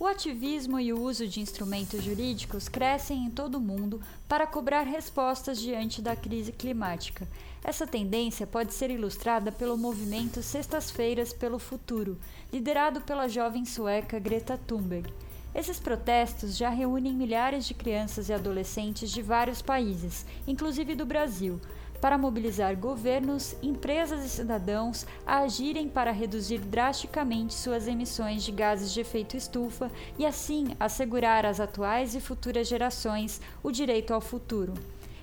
O ativismo e o uso de instrumentos jurídicos crescem em todo o mundo para cobrar respostas diante da crise climática. Essa tendência pode ser ilustrada pelo movimento Sextas-feiras pelo Futuro, liderado pela jovem sueca Greta Thunberg. Esses protestos já reúnem milhares de crianças e adolescentes de vários países, inclusive do Brasil, para mobilizar governos, empresas e cidadãos a agirem para reduzir drasticamente suas emissões de gases de efeito estufa e, assim, assegurar às atuais e futuras gerações o direito ao futuro.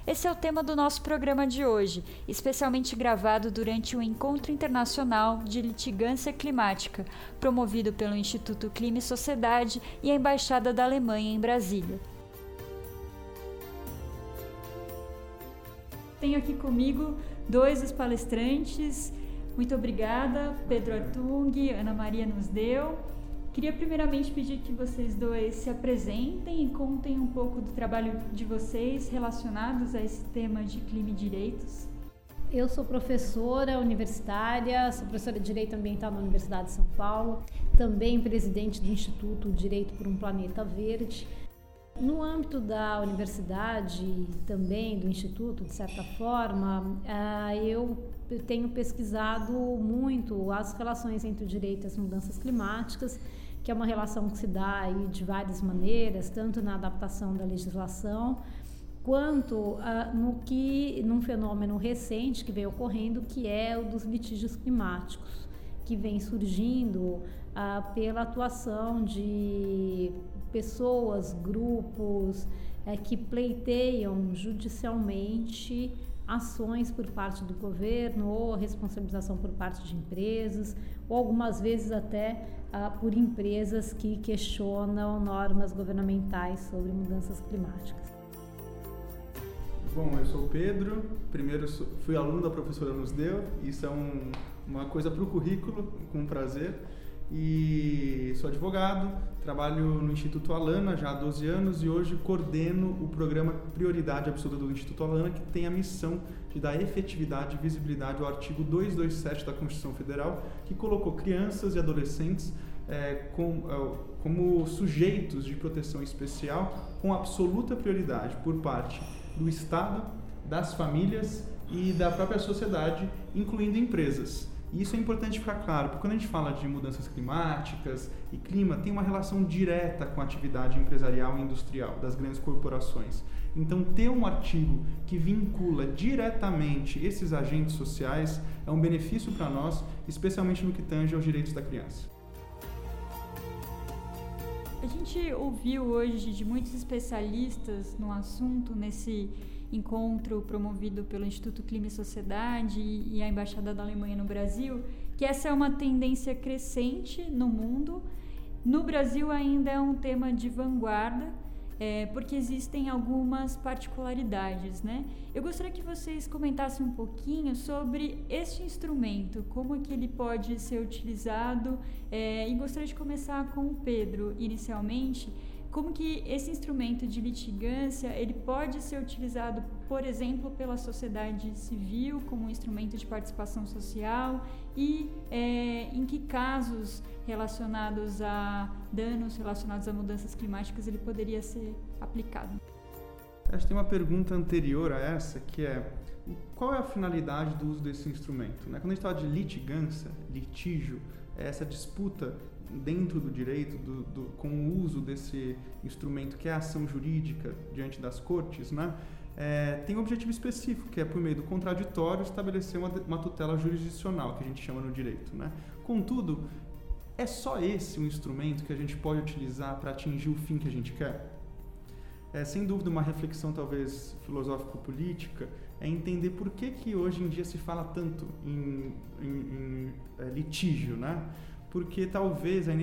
Esse é o tema do nosso programa de hoje, especialmente gravado durante o Encontro Internacional de Litigância Climática, promovido pelo Instituto Clima e Sociedade e a Embaixada da Alemanha em Brasília. Tenho aqui comigo dois dos palestrantes. Muito obrigada, Pedro Artung, Ana Maria nos deu. Queria primeiramente pedir que vocês dois se apresentem e contem um pouco do trabalho de vocês relacionados a esse tema de clima e direitos. Eu sou professora universitária, sou professora de Direito Ambiental na Universidade de São Paulo, também presidente do Instituto Direito por um Planeta Verde. No âmbito da universidade e também do instituto, de certa forma, ah, eu tenho pesquisado muito as relações entre o direito e as mudanças climáticas, que é uma relação que se dá aí de várias maneiras, tanto na adaptação da legislação, quanto uh, no que num fenômeno recente que vem ocorrendo, que é o dos litígios climáticos, que vem surgindo uh, pela atuação de pessoas, grupos é, que pleiteiam judicialmente ações por parte do governo ou responsabilização por parte de empresas ou algumas vezes até ah, por empresas que questionam normas governamentais sobre mudanças climáticas. Bom, eu sou o Pedro, primeiro fui aluno da professora Nos Deu, isso é um, uma coisa para o currículo, com prazer e sou advogado, trabalho no Instituto Alana já há 12 anos e hoje coordeno o programa Prioridade Absoluta do Instituto Alana, que tem a missão de dar efetividade e visibilidade ao artigo 227 da Constituição Federal, que colocou crianças e adolescentes é, com, é, como sujeitos de proteção especial com absoluta prioridade por parte do Estado, das famílias e da própria sociedade, incluindo empresas. E isso é importante ficar claro, porque quando a gente fala de mudanças climáticas e clima, tem uma relação direta com a atividade empresarial e industrial das grandes corporações. Então, ter um artigo que vincula diretamente esses agentes sociais é um benefício para nós, especialmente no que tange aos direitos da criança. A gente ouviu hoje de muitos especialistas no assunto nesse encontro promovido pelo Instituto Clima e Sociedade e a Embaixada da Alemanha no Brasil, que essa é uma tendência crescente no mundo. No Brasil ainda é um tema de vanguarda, é, porque existem algumas particularidades, né? Eu gostaria que vocês comentassem um pouquinho sobre este instrumento, como que ele pode ser utilizado, é, e gostaria de começar com o Pedro, inicialmente, como que esse instrumento de litigância ele pode ser utilizado, por exemplo, pela sociedade civil como um instrumento de participação social e é, em que casos relacionados a danos relacionados a mudanças climáticas ele poderia ser aplicado. Acho que tem uma pergunta anterior a essa que é qual é a finalidade do uso desse instrumento? Né? Quando a gente fala de litigância, litígio, é essa disputa dentro do direito, do, do, com o uso desse instrumento que é a ação jurídica diante das cortes, né, é, tem um objetivo específico, que é por meio do contraditório estabelecer uma, uma tutela jurisdicional, que a gente chama no direito. Né? Contudo, é só esse o instrumento que a gente pode utilizar para atingir o fim que a gente quer? É, sem dúvida, uma reflexão talvez filosófico-política é entender por que, que hoje em dia se fala tanto em, em, em é, litígio, né? Porque talvez a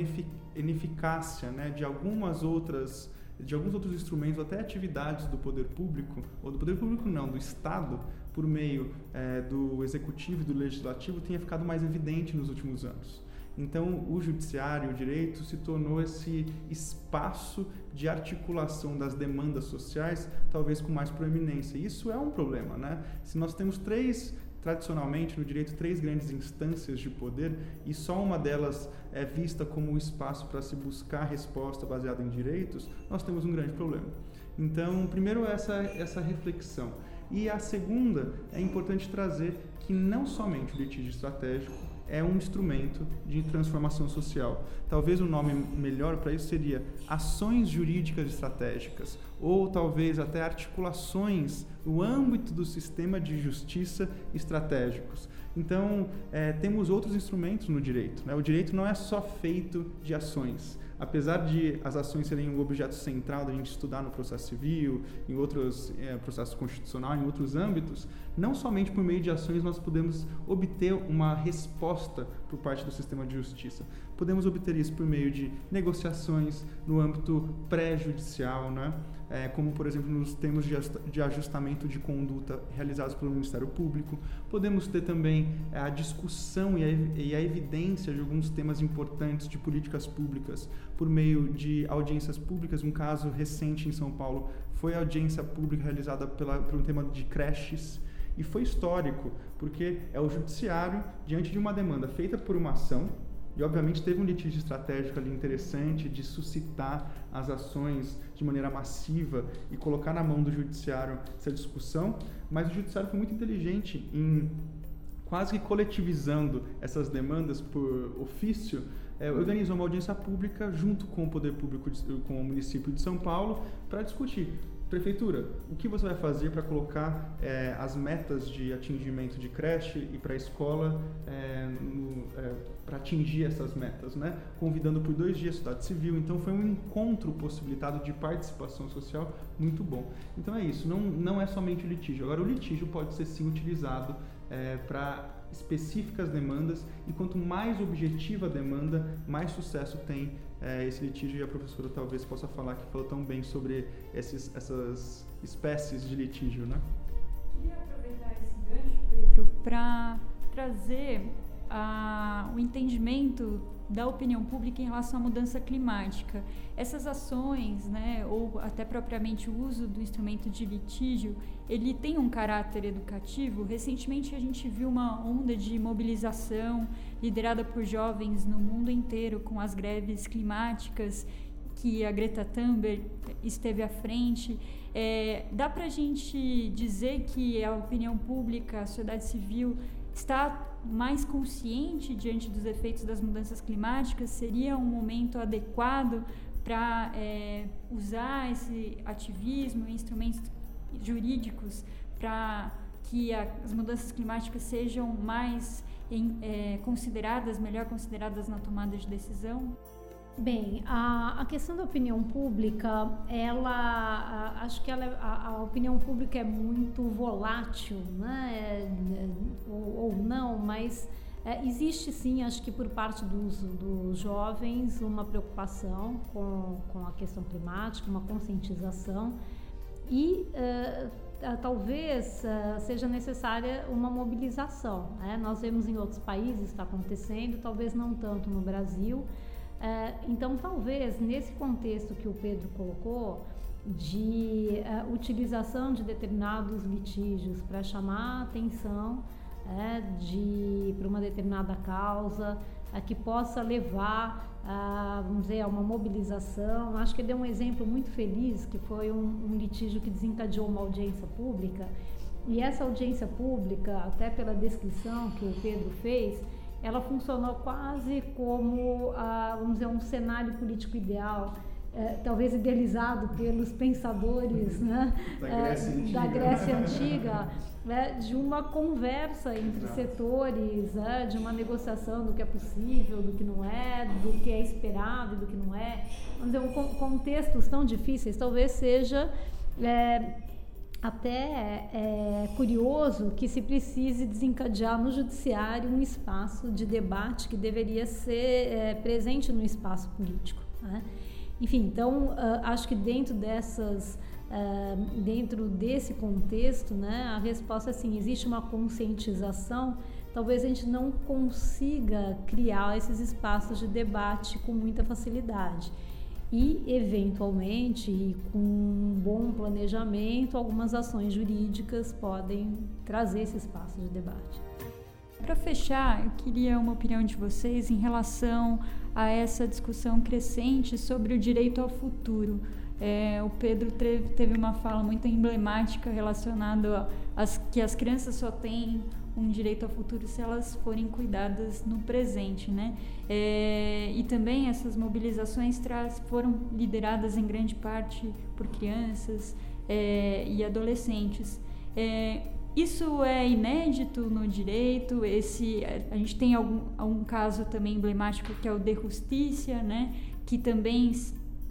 ineficácia né, de algumas outras de alguns outros instrumentos, até atividades do poder público, ou do poder público não, do Estado, por meio é, do executivo e do legislativo, tenha ficado mais evidente nos últimos anos. Então, o judiciário, o direito, se tornou esse espaço de articulação das demandas sociais, talvez com mais proeminência. Isso é um problema, né? Se nós temos três tradicionalmente no direito três grandes instâncias de poder e só uma delas é vista como o espaço para se buscar resposta baseada em direitos, nós temos um grande problema. Então, primeiro essa essa reflexão. E a segunda é importante trazer que não somente o litígio estratégico é um instrumento de transformação social. Talvez o nome melhor para isso seria ações jurídicas estratégicas, ou talvez até articulações no âmbito do sistema de justiça estratégicos. Então, é, temos outros instrumentos no direito. Né? O direito não é só feito de ações apesar de as ações serem o objeto central da gente estudar no processo civil, em outros é, processos constitucionais, em outros âmbitos, não somente por meio de ações nós podemos obter uma resposta por parte do sistema de justiça. Podemos obter isso por meio de negociações no âmbito pré-judicial, né? É, como, por exemplo, nos termos de ajustamento de conduta realizados pelo Ministério Público. Podemos ter também é, a discussão e a, e a evidência de alguns temas importantes de políticas públicas por meio de audiências públicas. Um caso recente em São Paulo foi a audiência pública realizada pela, pelo tema de creches. E foi histórico, porque é o judiciário, diante de uma demanda feita por uma ação, e obviamente teve um litígio estratégico ali interessante de suscitar as ações de maneira massiva e colocar na mão do judiciário essa discussão, mas o judiciário foi muito inteligente em quase que coletivizando essas demandas por ofício, é, organizou uma audiência pública junto com o poder público, de, com o município de São Paulo, para discutir Prefeitura, o que você vai fazer para colocar é, as metas de atingimento de creche e para escola é, é, para atingir essas metas, né? Convidando por dois dias a sociedade civil. Então foi um encontro possibilitado de participação social muito bom. Então é isso, não, não é somente o litígio. Agora o litígio pode ser sim utilizado é, para específicas demandas e quanto mais objetiva a demanda, mais sucesso tem é, esse litígio e a professora talvez possa falar que falou tão bem sobre esses, essas espécies de litígio, né? Queria aproveitar esse gancho, Pedro, para trazer a, o entendimento da opinião pública em relação à mudança climática. Essas ações, né, ou até propriamente o uso do instrumento de litígio, ele tem um caráter educativo. Recentemente a gente viu uma onda de mobilização liderada por jovens no mundo inteiro com as greves climáticas que a Greta Thunberg esteve à frente. É, dá para a gente dizer que a opinião pública, a sociedade civil está mais consciente diante dos efeitos das mudanças climáticas? Seria um momento adequado para é, usar esse ativismo, instrumentos jurídicos para que a, as mudanças climáticas sejam mais em, é, consideradas, melhor consideradas na tomada de decisão? Bem, a, a, questão da opinião pública, ela, a, acho que ela, a, a, opinião pública é muito volátil, né? É, é, ou, ou, não, mas é, existe sim, acho que por parte dos, dos jovens, uma preocupação com, com a questão climática, uma conscientização e uh, talvez uh, seja necessária uma mobilização. Né? Nós vemos em outros países está acontecendo, talvez não tanto no Brasil. Uh, então, talvez nesse contexto que o Pedro colocou, de uh, utilização de determinados litígios para chamar a atenção é, de para uma determinada causa, que possa levar a, vamos dizer, a uma mobilização. Acho que deu um exemplo muito feliz, que foi um, um litígio que desencadeou uma audiência pública. E essa audiência pública, até pela descrição que o Pedro fez, ela funcionou quase como, a, vamos dizer, um cenário político ideal é, talvez idealizado pelos pensadores né, da Grécia é, Antiga, da Grécia Antiga né, de uma conversa entre Exato. setores, né, de uma negociação do que é possível, do que não é, do que é esperado, do que não é. Vamos dizer, um, contextos tão difíceis, talvez seja é, até é, curioso que se precise desencadear no judiciário um espaço de debate que deveria ser é, presente no espaço político. Né? Enfim, então uh, acho que dentro dessas uh, dentro desse contexto, né, a resposta é assim, existe uma conscientização, talvez a gente não consiga criar esses espaços de debate com muita facilidade. E, eventualmente, e com um bom planejamento, algumas ações jurídicas podem trazer esse espaço de debate. Para fechar, eu queria uma opinião de vocês em relação a essa discussão crescente sobre o direito ao futuro. É, o Pedro teve uma fala muito emblemática relacionada a que as crianças só têm um direito ao futuro se elas forem cuidadas no presente, né? É, e também essas mobilizações traz, foram lideradas em grande parte por crianças é, e adolescentes. É, isso é inédito no direito. Esse, a gente tem algum, algum caso também emblemático que é o de justiça, né? Que também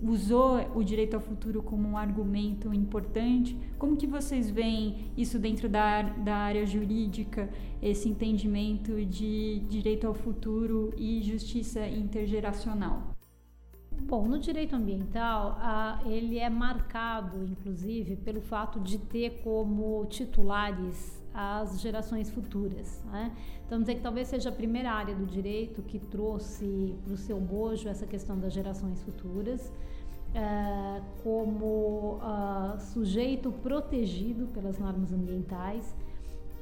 usou o direito ao futuro como um argumento importante. Como que vocês veem isso dentro da, da área jurídica, esse entendimento de direito ao futuro e justiça intergeracional? Bom, no direito ambiental, ele é marcado, inclusive, pelo fato de ter como titulares as gerações futuras. Né? Então, dizer que talvez seja a primeira área do direito que trouxe para o seu bojo essa questão das gerações futuras. Uh, como uh, sujeito protegido pelas normas ambientais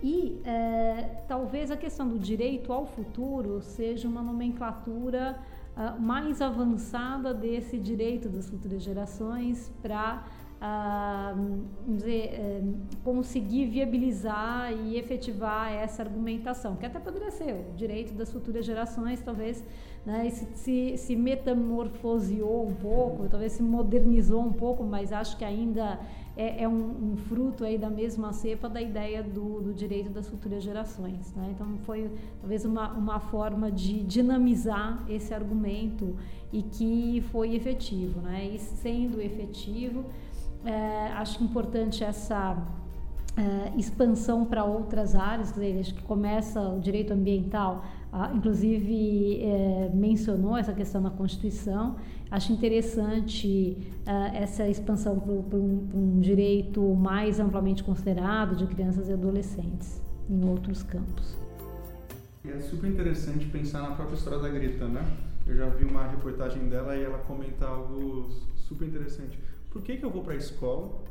e uh, talvez a questão do direito ao futuro seja uma nomenclatura mais avançada desse direito das futuras gerações para dizer, conseguir viabilizar e efetivar essa argumentação, que até poderia ser o direito das futuras gerações, talvez né, se, se, se metamorfoseou um pouco, talvez se modernizou um pouco, mas acho que ainda é, é um, um, fruto aí da mesma cepa da ideia do, do direito das futuras gerações. Né? Então foi talvez uma, uma forma de dinamizar esse argumento e que foi efetivo. Né? E sendo efetivo, é, acho importante essa é, expansão para outras áreas, quer dizer, acho que começa o direito ambiental inclusive é, mencionou essa questão na Constituição. Acho interessante ah, essa expansão para um, um, direito mais amplamente considerado de crianças e adolescentes em outros campos. É super interessante pensar na própria história da Greta, né? Eu já vi uma reportagem dela e ela comenta algo super interessante. Por que, que eu vou para a escola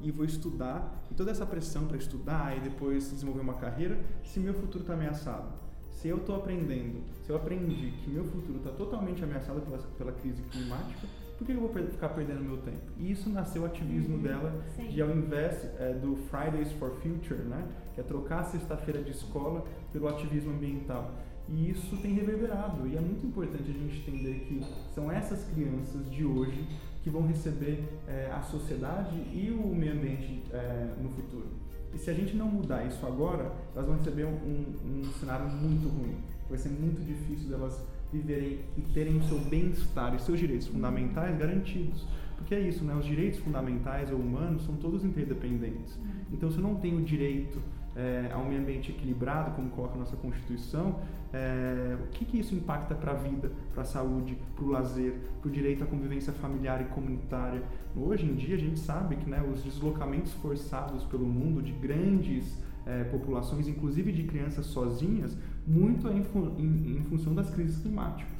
e vou estudar, e toda essa pressão para estudar e depois desenvolver uma carreira, se meu futuro está ameaçado? Se eu estou aprendendo, se eu aprendi que meu futuro está totalmente ameaçado pela, pela crise climática, por que eu vou per ficar perdendo meu tempo? E isso nasceu o ativismo uhum, dela sim. de ao invés é, do Fridays for Future, né, que é trocar a sexta-feira de escola pelo ativismo ambiental. E isso tem reverberado e é muito importante a gente entender que são essas crianças de hoje que vão receber é, a sociedade e o meio ambiente é, no futuro. E se a gente não mudar isso agora, elas vão receber um, um, cenário muito ruim. Vai ser muito difícil delas viverem e terem o seu bem-estar e seus direitos fundamentais garantidos. Porque é isso, né? Os direitos fundamentais ou humanos são todos interdependentes. Então, se eu não tenho direito é, a um meio ambiente equilibrado, como coloca a nossa Constituição, é, o que, que isso impacta para a vida, para a saúde, para o lazer, para o direito à convivência familiar e comunitária. Hoje em dia a gente sabe que né, os deslocamentos forçados pelo mundo de grandes é, populações, inclusive de crianças sozinhas, muito é em, em, em função das crises climáticas.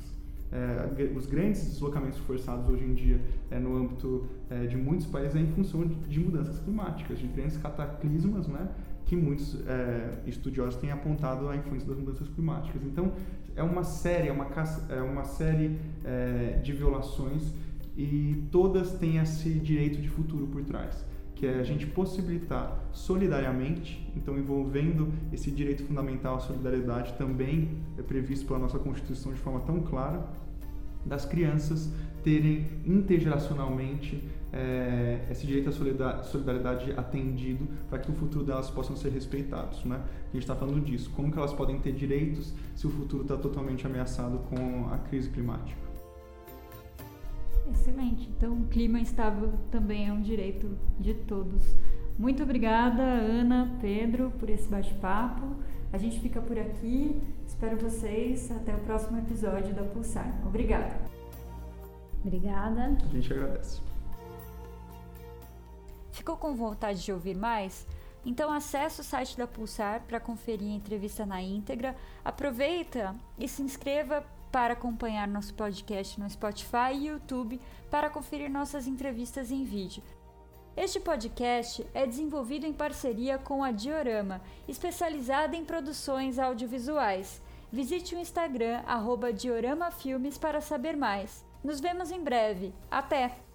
É, os grandes deslocamentos forçados hoje em dia é, no âmbito é, de muitos países é em função de, de, mudanças climáticas, de grandes cataclismas, né, que muitos é, estudiosos têm apontado a influência das mudanças climáticas. Então, é uma série, é uma, é uma série é, de violações e todas têm esse direito de futuro por trás, que é a gente possibilitar solidariamente, então envolvendo esse direito fundamental à solidariedade também é previsto pela nossa Constituição de forma tão clara, das crianças terem intergeracionalmente é, esse direito à solidariedade atendido para que o futuro delas possam ser respeitados. Né? A gente está falando disso. Como que elas podem ter direitos se o futuro está totalmente ameaçado com a crise climática? Excelente. Então, o clima estável também é um direito de todos. Muito obrigada, Ana, Pedro, por esse bate-papo. A gente fica por aqui. Espero vocês até o próximo episódio da Pulsar. Obrigada. Obrigada. A gente agradece. Ficou com vontade de ouvir mais? Então acesse o site da Pulsar para conferir a entrevista na íntegra. Aproveita e se inscreva para acompanhar nosso podcast no Spotify e YouTube para conferir nossas entrevistas em vídeo. Este podcast é desenvolvido em parceria com a Diorama, especializada em produções audiovisuais. Visite o Instagram, arroba Diorama Filmes, para saber mais. Nos vemos em breve. Até!